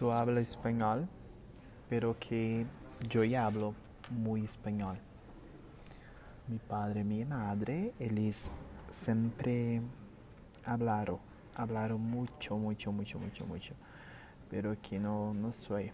tú hablas español, pero que yo ya hablo muy español. Mi padre, mi madre, ellos siempre hablaron, hablaron mucho, mucho, mucho, mucho, mucho, pero que no, no soy.